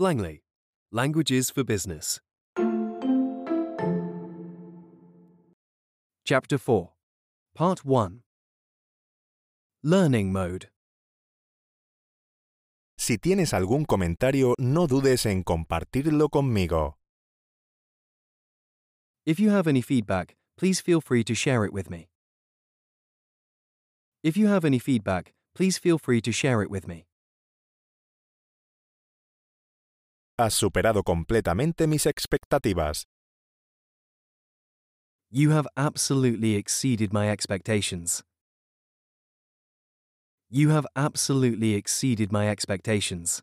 Blangley, Languages for Business. Chapter 4, Part 1 Learning Mode. Si tienes algún comentario, no dudes en compartirlo conmigo. If you have any feedback, please feel free to share it with me. If you have any feedback, please feel free to share it with me. Has superado completamente mis expectativas. You have absolutely exceeded my expectations. You have absolutely exceeded my expectations.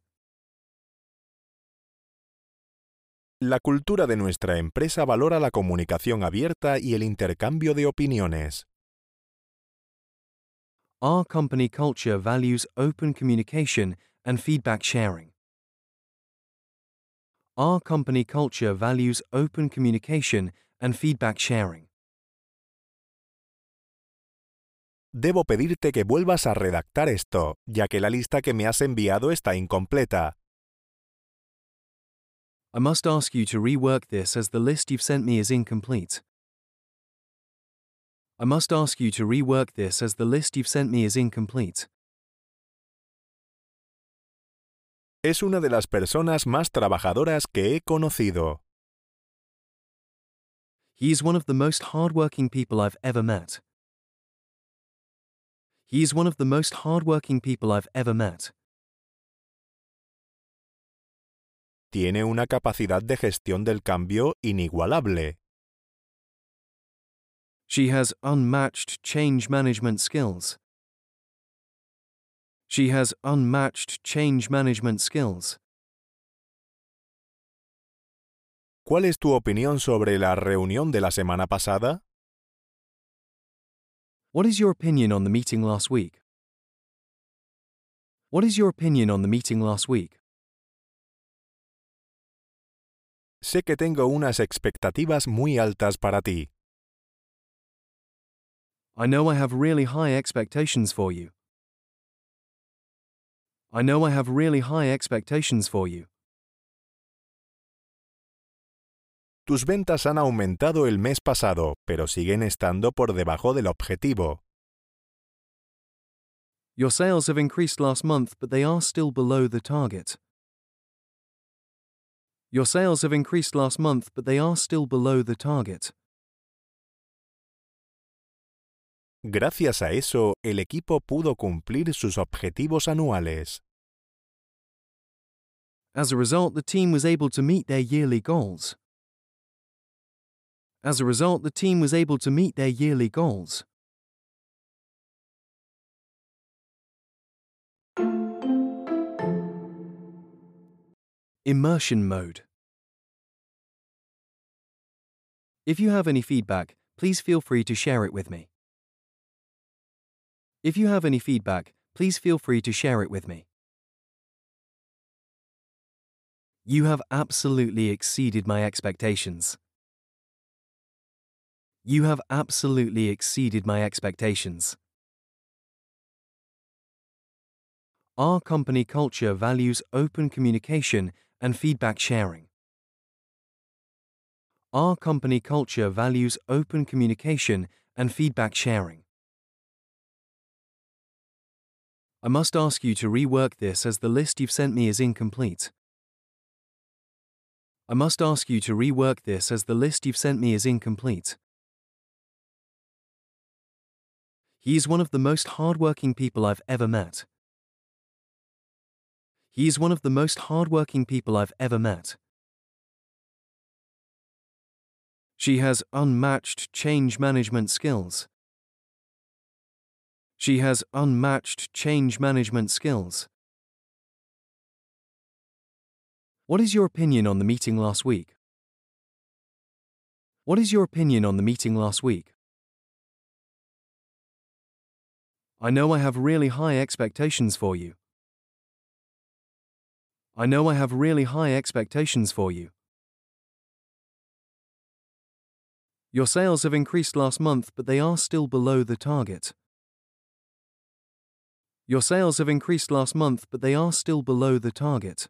La cultura de nuestra empresa valora la comunicación abierta y el intercambio de opiniones. Our company culture values open communication and feedback sharing. Our company culture values open communication and feedback sharing. Debo pedirte que vuelvas a redactar esto, ya que la lista que me has enviado está incompleta. I must ask you to rework this as the list you've sent me is incomplete. I must ask you to rework this as the list you've sent me is incomplete. Es una de las personas más trabajadoras que he conocido. He is one of the most hardworking people I've ever met. He is one of the most hardworking people I've ever met. Tiene una capacidad de gestión del cambio inigualable. She has unmatched change management skills. She has unmatched change management skills. ¿Cuál es tu opinión sobre la reunión de la semana pasada? What is your opinion on the meeting last week? What is your opinion on the meeting last week? Sé que tengo unas expectativas muy altas para ti. I know I have really high expectations for you. I know I have really high expectations for you. Tus ventas han aumentado el mes pasado, pero siguen estando por debajo del objetivo. Your sales have increased last month, but they are still below the target. Your sales have increased last month, but they are still below the target. Gracias a eso, el equipo pudo cumplir sus objetivos anuales. As a result, the team was able to meet their yearly goals. As a result, the team was able to meet their yearly goals. Immersion mode. If you have any feedback, please feel free to share it with me. If you have any feedback, please feel free to share it with me. You have absolutely exceeded my expectations. You have absolutely exceeded my expectations. Our company culture values open communication and feedback sharing. Our company culture values open communication and feedback sharing. I must ask you to rework this as the list you've sent me is incomplete. I must ask you to rework this as the list you've sent me is incomplete. He is one of the most hardworking people I've ever met. He is one of the most hardworking people I've ever met. She has unmatched change management skills. She has unmatched change management skills. What is your opinion on the meeting last week? What is your opinion on the meeting last week? I know I have really high expectations for you. I know I have really high expectations for you. Your sales have increased last month, but they are still below the target. Your sales have increased last month, but they are still below the target.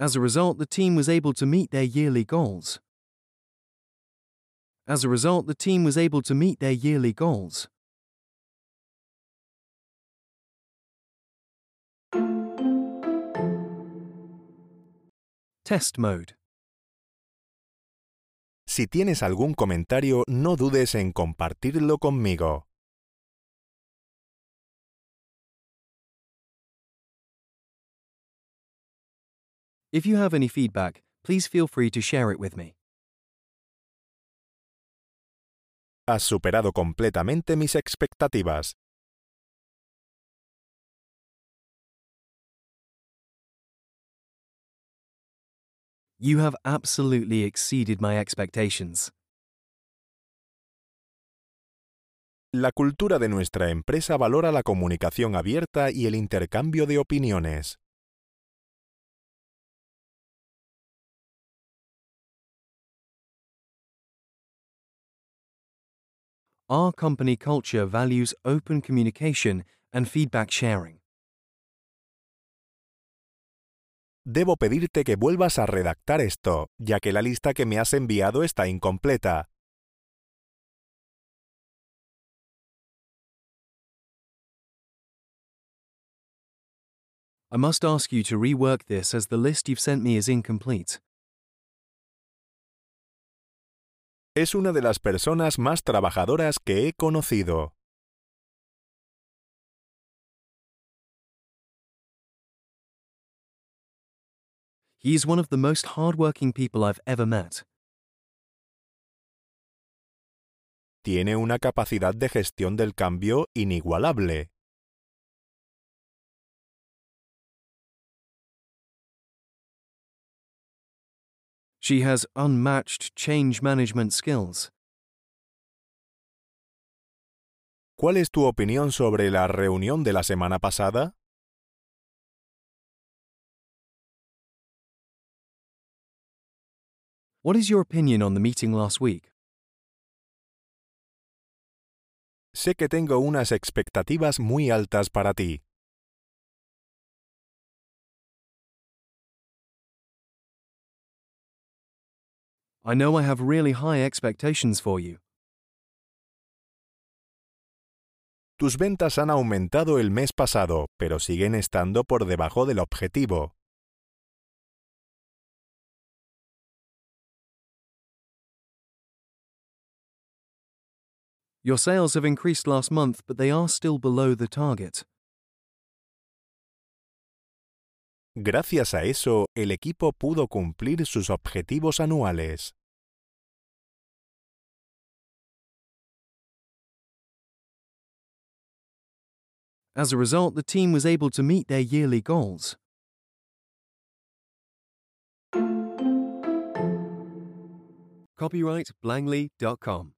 As a result, the team was able to meet their yearly goals. As a result, the team was able to meet their yearly goals. Test mode. Si tienes algún comentario, no dudes en compartirlo conmigo. If you have any feedback, please feel free to share it with me. Has superado completamente mis expectativas. You have absolutely exceeded my expectations. La cultura de nuestra empresa valora la comunicación abierta y el intercambio de opiniones. Our company culture values open communication and feedback sharing. Debo pedirte que vuelvas a redactar esto, ya que la lista que me has enviado está incompleta. I must ask you to rework this as the list you've sent me is incomplete. Es una de las personas más trabajadoras que he conocido. He is one of the most hardworking people I've ever met. Tiene una capacidad de gestión del cambio inigualable. She has unmatched change management skills. ¿Cuál es tu opinión sobre la reunión de la semana pasada? What is your opinion on the meeting last week? Sé que tengo unas expectativas muy altas para ti. I know I have really high expectations for you. Tus ventas han aumentado el mes pasado, pero siguen estando por debajo del objetivo. Your sales have increased last month, but they are still below the target. Gracias a eso, el equipo pudo cumplir sus objetivos anuales. As a result, the team was able to meet their yearly goals. Copyright Blangley.com.